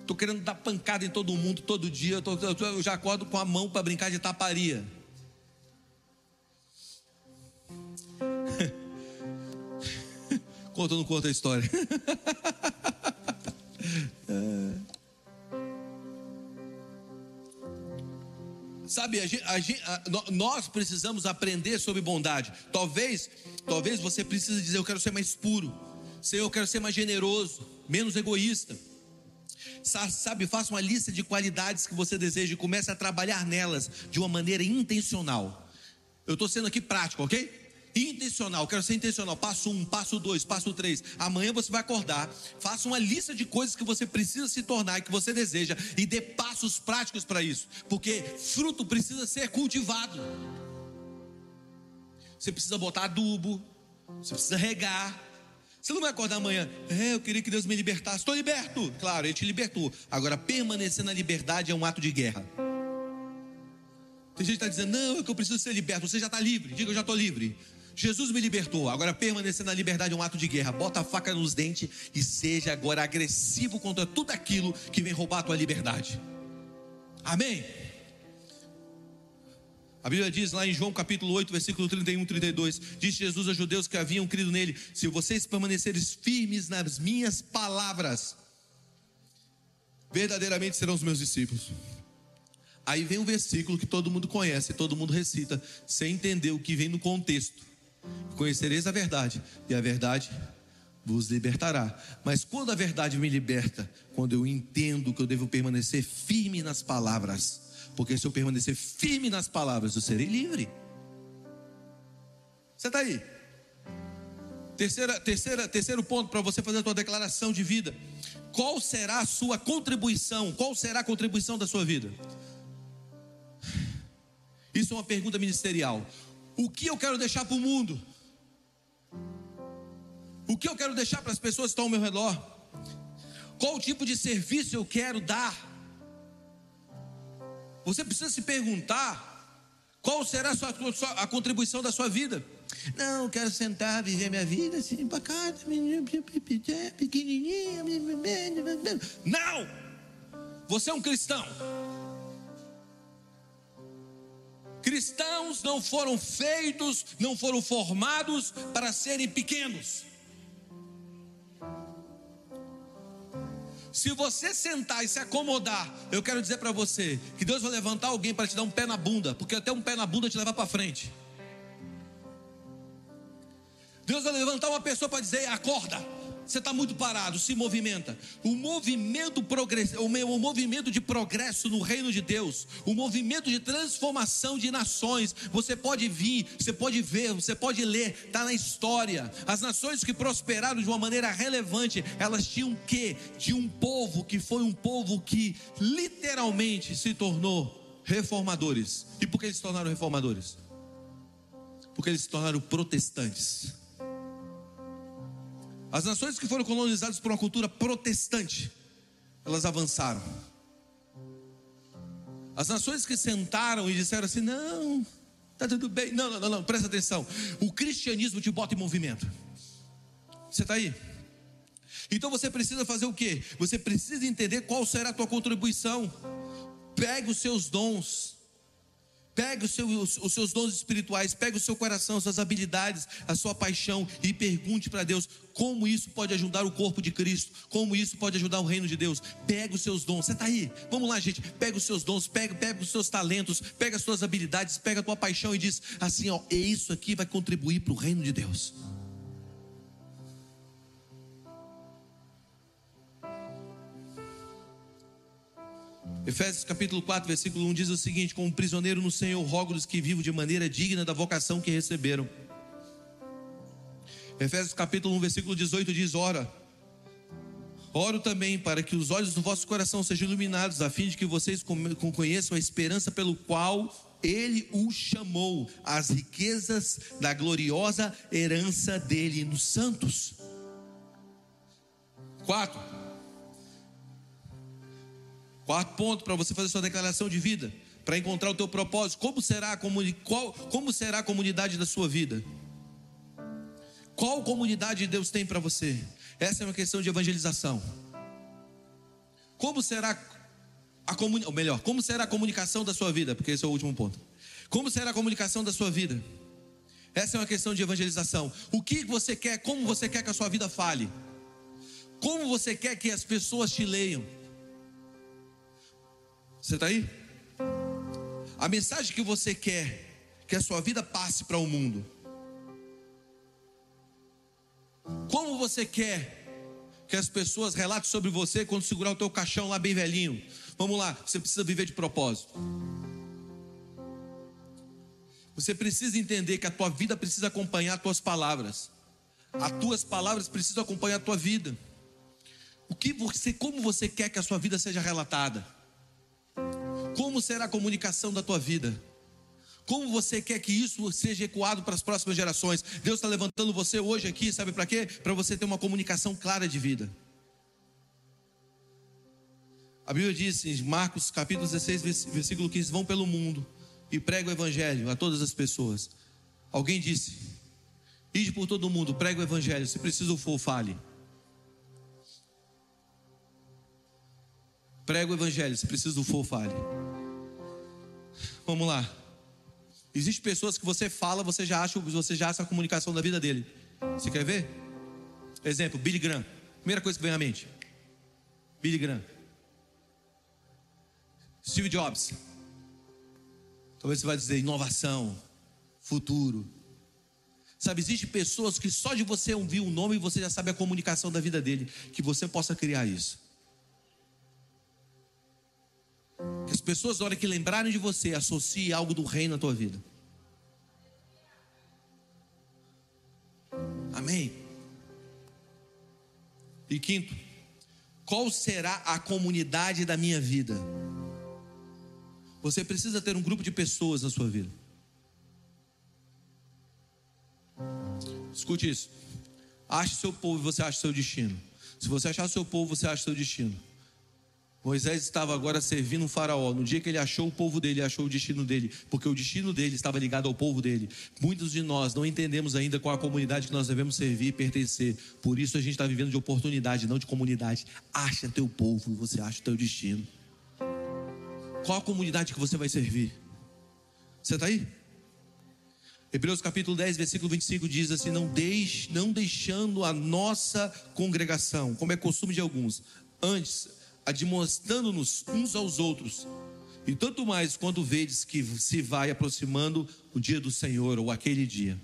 Estou querendo dar pancada em todo mundo todo dia. Eu, tô, eu já acordo com a mão para brincar de taparia. Conta ou não conta a história? Sabe, a gente, a nós precisamos aprender sobre bondade. Talvez, talvez você precise dizer: Eu quero ser mais puro. Senhor, eu quero ser mais generoso, menos egoísta. Sabe, faça uma lista de qualidades que você deseja e comece a trabalhar nelas de uma maneira intencional. Eu estou sendo aqui prático, ok? Intencional, quero ser intencional. Passo um, passo dois, passo três. Amanhã você vai acordar, faça uma lista de coisas que você precisa se tornar e que você deseja e dê passos práticos para isso, porque fruto precisa ser cultivado. Você precisa botar adubo, você precisa regar, Você não vai acordar amanhã, é, eu queria que Deus me libertasse. Estou liberto. Claro, Ele te libertou. Agora, permanecer na liberdade é um ato de guerra. Tem gente que está dizendo, não, é que eu preciso ser liberto. Você já está livre. Diga, eu já estou livre. Jesus me libertou. Agora, permanecer na liberdade é um ato de guerra. Bota a faca nos dentes e seja agora agressivo contra tudo aquilo que vem roubar a tua liberdade. Amém? A Bíblia diz lá em João capítulo 8, versículo 31 e 32: Diz Jesus aos judeus que haviam crido nele: Se vocês permanecerem firmes nas minhas palavras, verdadeiramente serão os meus discípulos. Aí vem um versículo que todo mundo conhece, todo mundo recita, sem entender o que vem no contexto. Conhecereis a verdade, e a verdade vos libertará. Mas quando a verdade me liberta, quando eu entendo que eu devo permanecer firme nas palavras, porque se eu permanecer firme nas palavras, eu serei livre. Você está aí? Terceira, terceira, terceiro ponto para você fazer a sua declaração de vida. Qual será a sua contribuição? Qual será a contribuição da sua vida? Isso é uma pergunta ministerial. O que eu quero deixar para o mundo? O que eu quero deixar para as pessoas que estão ao meu redor? Qual tipo de serviço eu quero dar? Você precisa se perguntar qual será a, sua, a contribuição da sua vida. Não, quero sentar, viver minha vida assim, bacana, pequenininha. Não! Você é um cristão. Cristãos não foram feitos, não foram formados para serem pequenos. Se você sentar e se acomodar, eu quero dizer para você que Deus vai levantar alguém para te dar um pé na bunda, porque até um pé na bunda te levar para frente. Deus vai levantar uma pessoa para dizer: acorda. Você está muito parado, se movimenta. O movimento, o movimento de progresso no reino de Deus, o movimento de transformação de nações. Você pode vir, você pode ver, você pode ler, está na história. As nações que prosperaram de uma maneira relevante, elas tinham o quê? De um povo que foi um povo que literalmente se tornou reformadores. E por que eles se tornaram reformadores? Porque eles se tornaram protestantes. As nações que foram colonizadas por uma cultura protestante, elas avançaram. As nações que sentaram e disseram assim: não, está tudo bem. Não, não, não, não, presta atenção. O cristianismo te bota em movimento. Você está aí? Então você precisa fazer o quê? Você precisa entender qual será a tua contribuição. Pegue os seus dons Pegue os seus, os seus dons espirituais, pegue o seu coração, as suas habilidades, a sua paixão e pergunte para Deus como isso pode ajudar o corpo de Cristo, como isso pode ajudar o reino de Deus. Pegue os seus dons, você está aí? Vamos lá, gente. Pega os seus dons, pega, pega os seus talentos, pega as suas habilidades, pega a tua paixão e diz assim: ó, é isso aqui vai contribuir para o reino de Deus. Efésios capítulo 4, versículo 1 diz o seguinte: Como prisioneiro no Senhor, rogo-lhes que vivam de maneira digna da vocação que receberam. Efésios capítulo 1, versículo 18 diz: Ora, oro também para que os olhos do vosso coração sejam iluminados, a fim de que vocês conheçam a esperança pelo qual ele o chamou, as riquezas da gloriosa herança dele nos santos. 4. Quarto ponto para você fazer sua declaração de vida, para encontrar o teu propósito. Como será a, comuni qual, como será a comunidade da sua vida? Qual comunidade Deus tem para você? Essa é uma questão de evangelização. Como será a comunicação, melhor, como será a comunicação da sua vida? Porque esse é o último ponto. Como será a comunicação da sua vida? Essa é uma questão de evangelização. O que você quer, como você quer que a sua vida fale? Como você quer que as pessoas te leiam? Você está aí? A mensagem que você quer que a sua vida passe para o mundo. Como você quer que as pessoas relatem sobre você quando segurar o teu caixão lá bem velhinho? Vamos lá, você precisa viver de propósito. Você precisa entender que a tua vida precisa acompanhar as tuas palavras. As tuas palavras precisam acompanhar a tua vida. O que você, como você quer que a sua vida seja relatada? Como será a comunicação da tua vida? Como você quer que isso seja ecoado para as próximas gerações? Deus está levantando você hoje aqui, sabe para quê? Para você ter uma comunicação clara de vida. A Bíblia diz em Marcos capítulo 16, versículo 15: Vão pelo mundo e prega o evangelho a todas as pessoas. Alguém disse: Ide por todo mundo, prega o evangelho, se preciso for, fale. Prega o evangelho, se preciso for, fale. Vamos lá. Existem pessoas que você fala, você já acha, você já acha a comunicação da vida dele. Você quer ver? Exemplo, Billy Graham. Primeira coisa que vem à mente. Billy Graham. Steve Jobs. Talvez você vai dizer inovação, futuro. Sabe, existem pessoas que só de você ouvir o nome você já sabe a comunicação da vida dele, que você possa criar isso. Pessoas, na hora que lembrarem de você, associem algo do reino na tua vida. Amém. E quinto, qual será a comunidade da minha vida? Você precisa ter um grupo de pessoas na sua vida. Escute isso. Ache seu povo e você acha seu destino. Se você achar seu povo, você acha seu destino. Moisés estava agora servindo um faraó. No dia que ele achou o povo dele, ele achou o destino dele, porque o destino dele estava ligado ao povo dele. Muitos de nós não entendemos ainda qual a comunidade que nós devemos servir e pertencer. Por isso a gente está vivendo de oportunidade, não de comunidade. Acha teu povo e você acha o teu destino. Qual a comunidade que você vai servir? Você está aí? Hebreus capítulo 10, versículo 25 diz assim: não, deixe, não deixando a nossa congregação, como é costume de alguns, antes, admoestando-nos uns aos outros, e tanto mais quando vedes que se vai aproximando o dia do Senhor, ou aquele dia.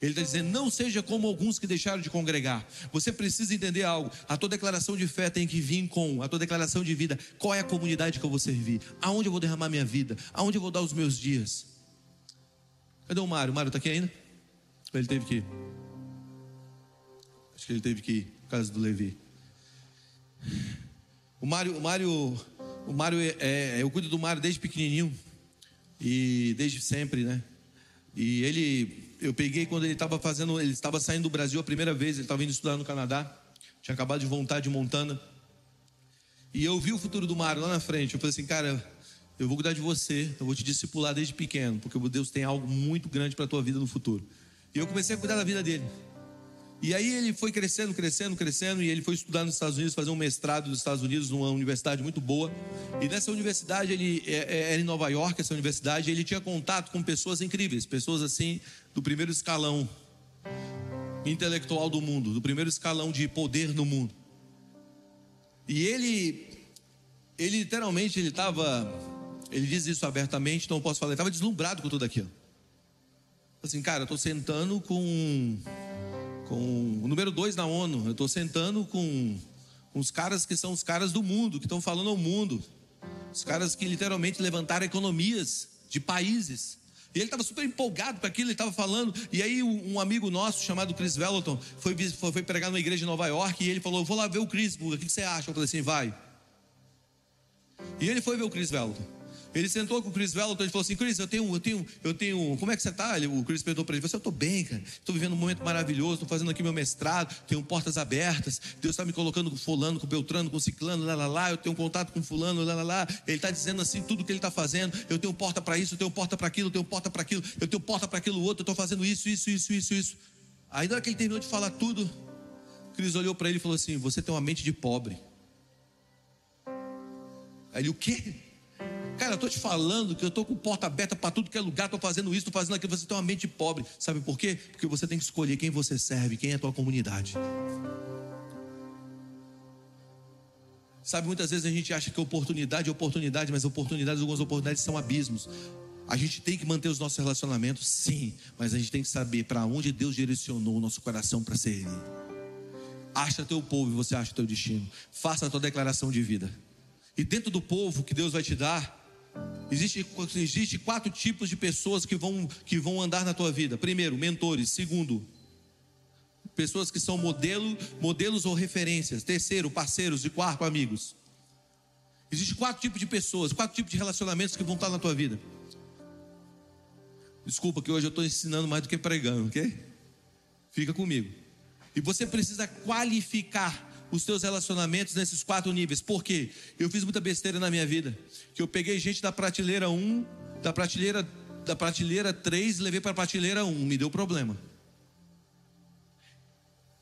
Ele está dizendo: não seja como alguns que deixaram de congregar. Você precisa entender algo. A tua declaração de fé tem que vir com a tua declaração de vida. Qual é a comunidade que eu vou servir? Aonde eu vou derramar minha vida? Aonde eu vou dar os meus dias? Cadê o Mário? O Mário está aqui ainda? Ele teve que ir. Acho que ele teve que ir, por causa do Levi. O Mário, o Mário, o Mário é, é, eu cuido do Mário desde pequenininho e desde sempre, né? E ele eu peguei quando ele estava fazendo, ele estava saindo do Brasil a primeira vez, ele estava indo estudar no Canadá, tinha acabado de voltar de Montana. E eu vi o futuro do Mário lá na frente. Eu falei assim, cara, eu vou cuidar de você, eu vou te discipular desde pequeno, porque Deus tem algo muito grande para a tua vida no futuro. E eu comecei a cuidar da vida dele. E aí ele foi crescendo, crescendo, crescendo, e ele foi estudar nos Estados Unidos, fazer um mestrado nos Estados Unidos, numa universidade muito boa. E nessa universidade, ele é, é, era em Nova York, essa universidade, ele tinha contato com pessoas incríveis, pessoas assim, do primeiro escalão intelectual do mundo, do primeiro escalão de poder no mundo. E ele, ele literalmente, ele estava, ele diz isso abertamente, então eu posso falar, ele estava deslumbrado com tudo aquilo. Assim, cara, eu estou sentando com com o número dois na ONU. Eu estou sentando com, os caras que são os caras do mundo, que estão falando ao mundo. Os caras que literalmente levantaram economias de países. E ele estava super empolgado com aquilo, ele estava falando. E aí, um amigo nosso, chamado Chris Vellington, foi, foi, foi pregar numa igreja em Nova York. E ele falou: Vou lá ver o Chris, o que você acha? Eu falei assim: Vai. E ele foi ver o Chris Vellington. Ele sentou com o Chris Vellington e falou assim: Chris, eu tenho, eu tenho, eu tenho. Como é que você está? O Chris perguntou para ele: Você, eu bem, cara. Estou vivendo um momento maravilhoso. Estou fazendo aqui meu mestrado. Tenho portas abertas. Deus está me colocando com Fulano, com Beltrano, com Ciclano, lá, lá, lá. Eu tenho contato com Fulano, lá, lá, lá. Ele está dizendo assim: tudo que ele está fazendo. Eu tenho porta para isso, eu tenho porta para aquilo, eu tenho porta para aquilo, eu tenho porta para aquilo outro. Eu estou fazendo isso, isso, isso, isso, isso. Aí, na hora que ele terminou de falar tudo, Cris olhou para ele e falou assim: Você tem uma mente de pobre. Aí ele, o quê? Cara, eu estou te falando que eu estou com porta aberta para tudo que é lugar, estou fazendo isso, estou fazendo aquilo. Você tem uma mente pobre. Sabe por quê? Porque você tem que escolher quem você serve, quem é a tua comunidade. Sabe, muitas vezes a gente acha que oportunidade é oportunidade, mas oportunidades, algumas oportunidades são abismos. A gente tem que manter os nossos relacionamentos, sim, mas a gente tem que saber para onde Deus direcionou o nosso coração para servir. Acha teu povo e você acha teu destino. Faça a tua declaração de vida. E dentro do povo que Deus vai te dar, Existe, existe quatro tipos de pessoas que vão, que vão andar na tua vida. Primeiro, mentores. Segundo, pessoas que são modelo, modelos ou referências. Terceiro, parceiros. E quarto, amigos. Existem quatro tipos de pessoas, quatro tipos de relacionamentos que vão estar na tua vida. Desculpa que hoje eu estou ensinando mais do que pregando, ok? Fica comigo. E você precisa qualificar os teus relacionamentos nesses quatro níveis. Por quê? Eu fiz muita besteira na minha vida. Que eu peguei gente da prateleira 1, da prateleira, da prateleira 3 e levei para a prateleira 1. Me deu problema.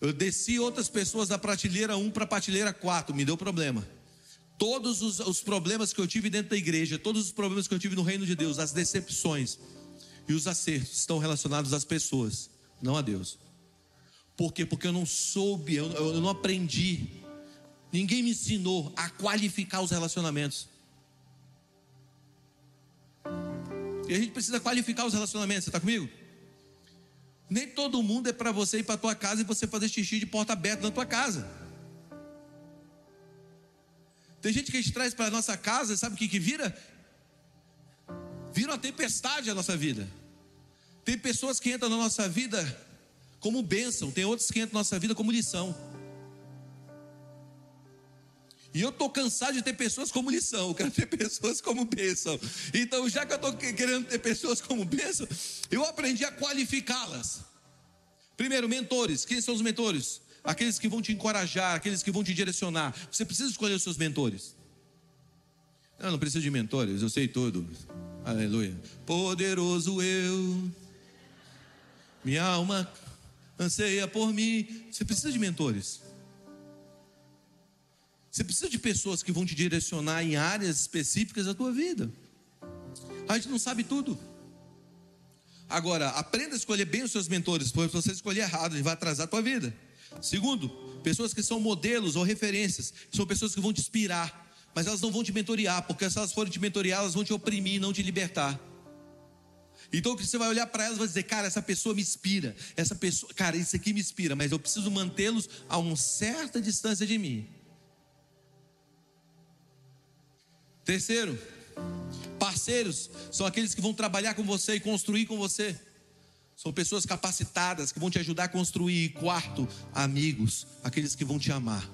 Eu desci outras pessoas da prateleira 1 para a prateleira 4. Me deu problema. Todos os, os problemas que eu tive dentro da igreja, todos os problemas que eu tive no reino de Deus, as decepções e os acertos estão relacionados às pessoas, não a Deus. Por quê? Porque eu não soube, eu, eu não aprendi. Ninguém me ensinou a qualificar os relacionamentos. E a gente precisa qualificar os relacionamentos, você está comigo? Nem todo mundo é para você ir para tua casa e você fazer xixi de porta aberta na tua casa. Tem gente que a gente traz para nossa casa, sabe o que, que vira? Vira uma tempestade a nossa vida. Tem pessoas que entram na nossa vida como bênção, tem outros que entram na nossa vida como lição. E eu estou cansado de ter pessoas como lição, eu quero ter pessoas como bênção. Então, já que eu estou querendo ter pessoas como bênção, eu aprendi a qualificá-las. Primeiro, mentores. Quem são os mentores? Aqueles que vão te encorajar, aqueles que vão te direcionar. Você precisa escolher os seus mentores. Eu não preciso de mentores, eu sei tudo. Aleluia. Poderoso eu, minha alma anseia por mim. Você precisa de mentores. Você precisa de pessoas que vão te direcionar em áreas específicas da tua vida. A gente não sabe tudo. Agora, aprenda a escolher bem os seus mentores, porque se você escolher errado, ele vai atrasar a tua vida. Segundo, pessoas que são modelos ou referências, são pessoas que vão te inspirar, mas elas não vão te mentorear, porque se elas forem te mentorear, elas vão te oprimir, não te libertar. Então você vai olhar para elas e vai dizer, cara, essa pessoa me inspira, essa pessoa, cara, isso aqui me inspira, mas eu preciso mantê-los a uma certa distância de mim. Terceiro, parceiros são aqueles que vão trabalhar com você e construir com você. São pessoas capacitadas que vão te ajudar a construir. E quarto, amigos, aqueles que vão te amar.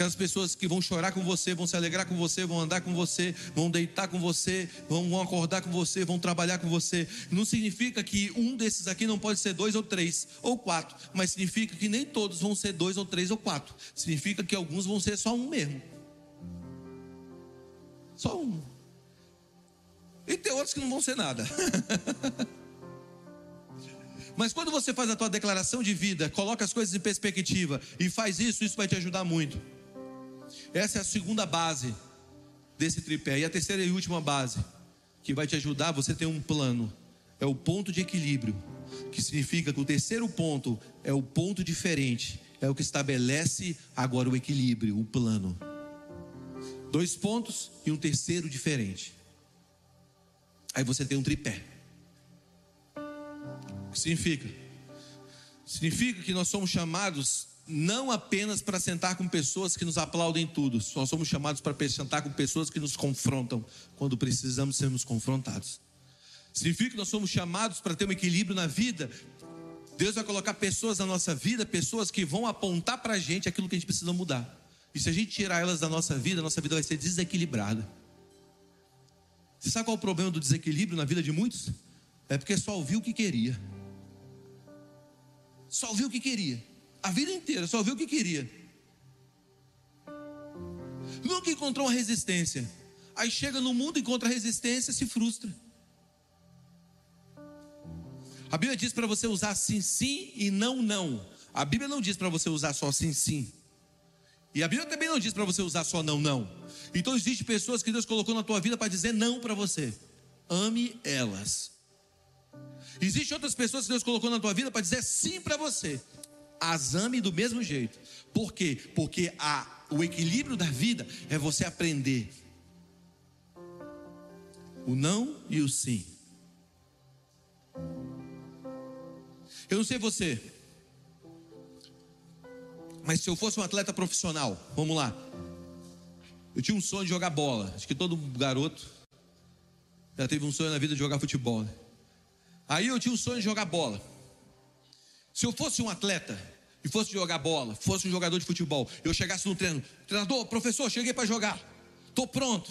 Aquelas pessoas que vão chorar com você, vão se alegrar com você, vão andar com você, vão deitar com você, vão acordar com você, vão trabalhar com você. Não significa que um desses aqui não pode ser dois ou três ou quatro, mas significa que nem todos vão ser dois ou três ou quatro. Significa que alguns vão ser só um mesmo. Só um. E tem outros que não vão ser nada. Mas quando você faz a tua declaração de vida, coloca as coisas em perspectiva e faz isso, isso vai te ajudar muito. Essa é a segunda base desse tripé. E a terceira e última base, que vai te ajudar, você tem um plano. É o ponto de equilíbrio, que significa que o terceiro ponto é o ponto diferente, é o que estabelece agora o equilíbrio, o plano. Dois pontos e um terceiro diferente. Aí você tem um tripé. O que significa? Significa que nós somos chamados não apenas para sentar com pessoas que nos aplaudem tudo, nós somos chamados para sentar com pessoas que nos confrontam quando precisamos sermos confrontados. Significa que nós somos chamados para ter um equilíbrio na vida. Deus vai colocar pessoas na nossa vida, pessoas que vão apontar para a gente aquilo que a gente precisa mudar. E se a gente tirar elas da nossa vida, a nossa vida vai ser desequilibrada. Você sabe qual é o problema do desequilíbrio na vida de muitos? É porque só ouviu o que queria. Só ouviu o que queria. A vida inteira, só viu o que queria. Nunca encontrou uma resistência. Aí chega no mundo, encontra resistência, se frustra. A Bíblia diz para você usar sim, sim e não, não. A Bíblia não diz para você usar só sim, sim. E a Bíblia também não diz para você usar só não, não. Então existem pessoas que Deus colocou na tua vida para dizer não para você. Ame elas. Existem outras pessoas que Deus colocou na tua vida para dizer sim para você as ame do mesmo jeito. Por quê? Porque a, o equilíbrio da vida é você aprender o não e o sim. Eu não sei você, mas se eu fosse um atleta profissional, vamos lá. Eu tinha um sonho de jogar bola. Acho que todo garoto já teve um sonho na vida de jogar futebol. Né? Aí eu tinha um sonho de jogar bola. Se eu fosse um atleta e fosse jogar bola, fosse um jogador de futebol, eu chegasse no treino, treinador, professor, cheguei para jogar, estou pronto.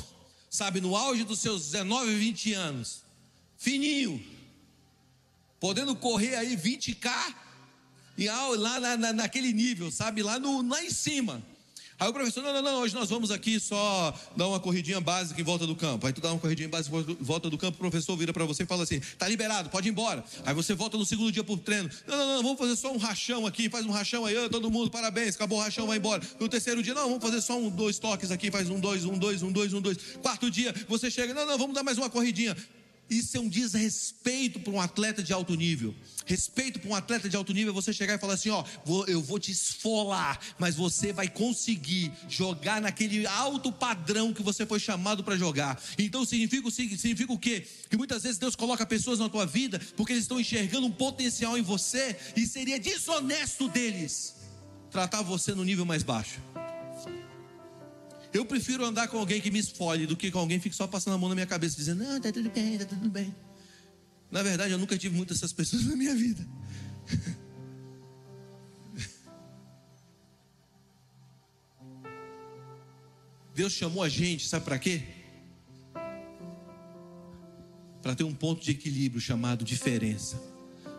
sabe, no auge dos seus 19, 20 anos, fininho, podendo correr aí 20k, e lá na, na, naquele nível, sabe, lá, no, lá em cima. Aí o professor, não, não, não, hoje nós vamos aqui só dar uma corridinha básica em volta do campo. Aí tu dá uma corridinha básica em volta do campo, o professor vira para você e fala assim: tá liberado, pode ir embora. Aí você volta no segundo dia pro treino. Não, não, não, vamos fazer só um rachão aqui, faz um rachão aí, todo mundo, parabéns, acabou o rachão, vai embora. No terceiro dia, não, vamos fazer só um, dois toques aqui, faz um, dois, um, dois, um, dois, um, dois. Quarto dia, você chega, não, não, vamos dar mais uma corridinha. Isso é um desrespeito para um atleta de alto nível. Respeito para um atleta de alto nível é você chegar e falar assim: ó, eu vou te esfolar, mas você vai conseguir jogar naquele alto padrão que você foi chamado para jogar. Então significa, significa o quê? Que muitas vezes Deus coloca pessoas na tua vida porque eles estão enxergando um potencial em você e seria desonesto deles tratar você no nível mais baixo. Eu prefiro andar com alguém que me esfolhe do que com alguém que fique só passando a mão na minha cabeça dizendo, não, tá tudo bem, tá tudo bem. Na verdade, eu nunca tive muitas dessas pessoas na minha vida. Deus chamou a gente, sabe para quê? Para ter um ponto de equilíbrio chamado diferença.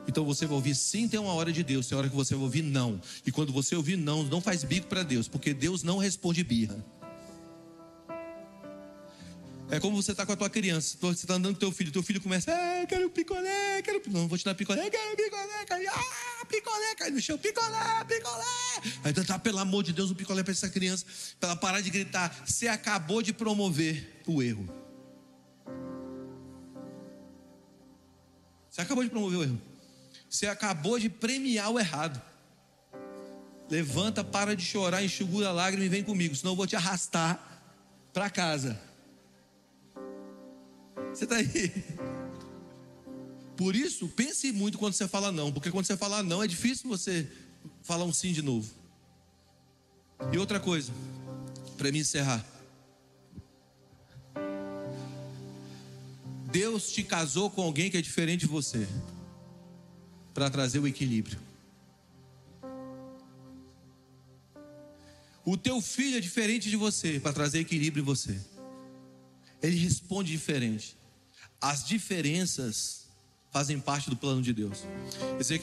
Então você vai ouvir sim, tem uma hora de Deus, tem hora que você vai ouvir não. E quando você ouvir não, não faz bico para Deus, porque Deus não responde birra. É como você está com a tua criança, você está andando com teu filho, teu filho começa, ah, quero picolé, quero não, vou te dar picolé, quero picolé, quero, ah, picolé, cai no chão, picolé, picolé. Aí tá, pelo amor de Deus, um picolé para essa criança, para ela parar de gritar. Você acabou de promover o erro. Você acabou de promover o erro. Você acabou de premiar o errado. Levanta, para de chorar, enxugura a lágrima e vem comigo, senão eu vou te arrastar para casa. Você está aí? Por isso, pense muito quando você fala não, porque quando você fala não, é difícil você falar um sim de novo. E outra coisa, para me encerrar. Deus te casou com alguém que é diferente de você, para trazer o equilíbrio. O teu filho é diferente de você, para trazer equilíbrio em você. Ele responde diferente. As diferenças fazem parte do plano de Deus.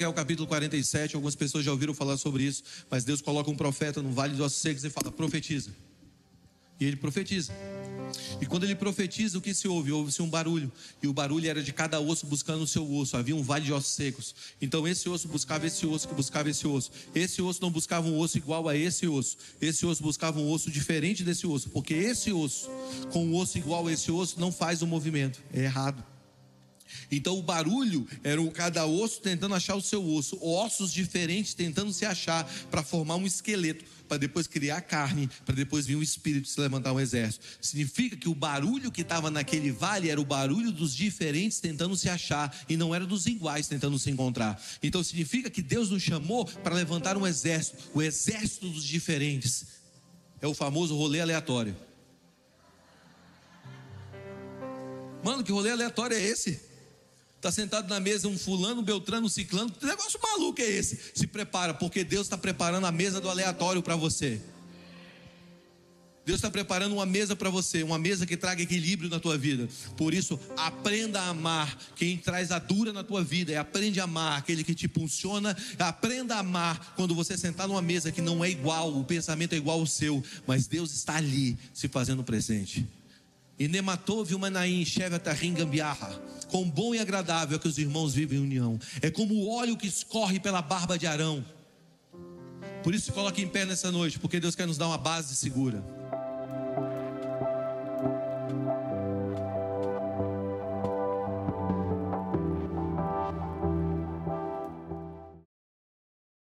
O capítulo 47, algumas pessoas já ouviram falar sobre isso, mas Deus coloca um profeta no vale dos ossos secos e fala: profetiza. E ele profetiza. E quando ele profetiza, o que se ouve? Ouve-se um barulho. E o barulho era de cada osso buscando o seu osso. Havia um vale de ossos secos. Então esse osso buscava esse osso, que buscava esse osso. Esse osso não buscava um osso igual a esse osso. Esse osso buscava um osso diferente desse osso. Porque esse osso, com um osso igual a esse osso, não faz o movimento. É errado. Então o barulho era cada osso tentando achar o seu osso, ossos diferentes tentando se achar para formar um esqueleto, para depois criar carne, para depois vir um espírito se levantar um exército. Significa que o barulho que estava naquele vale era o barulho dos diferentes tentando se achar e não era dos iguais tentando se encontrar. Então significa que Deus nos chamou para levantar um exército, o exército dos diferentes. É o famoso rolê aleatório. Mano, que rolê aleatório é esse? Está sentado na mesa um fulano, um beltrano, um ciclano. Que negócio maluco é esse? Se prepara, porque Deus está preparando a mesa do aleatório para você. Deus está preparando uma mesa para você, uma mesa que traga equilíbrio na tua vida. Por isso, aprenda a amar quem traz a dura na tua vida. E aprende a amar aquele que te impulsiona. Aprenda a amar quando você sentar numa mesa que não é igual, o pensamento é igual ao seu, mas Deus está ali se fazendo presente. E Nematov Manaim Shevatarim Gambiarra. Quão bom e agradável é que os irmãos vivem em união. É como o óleo que escorre pela barba de Arão. Por isso, coloque em pé nessa noite, porque Deus quer nos dar uma base segura.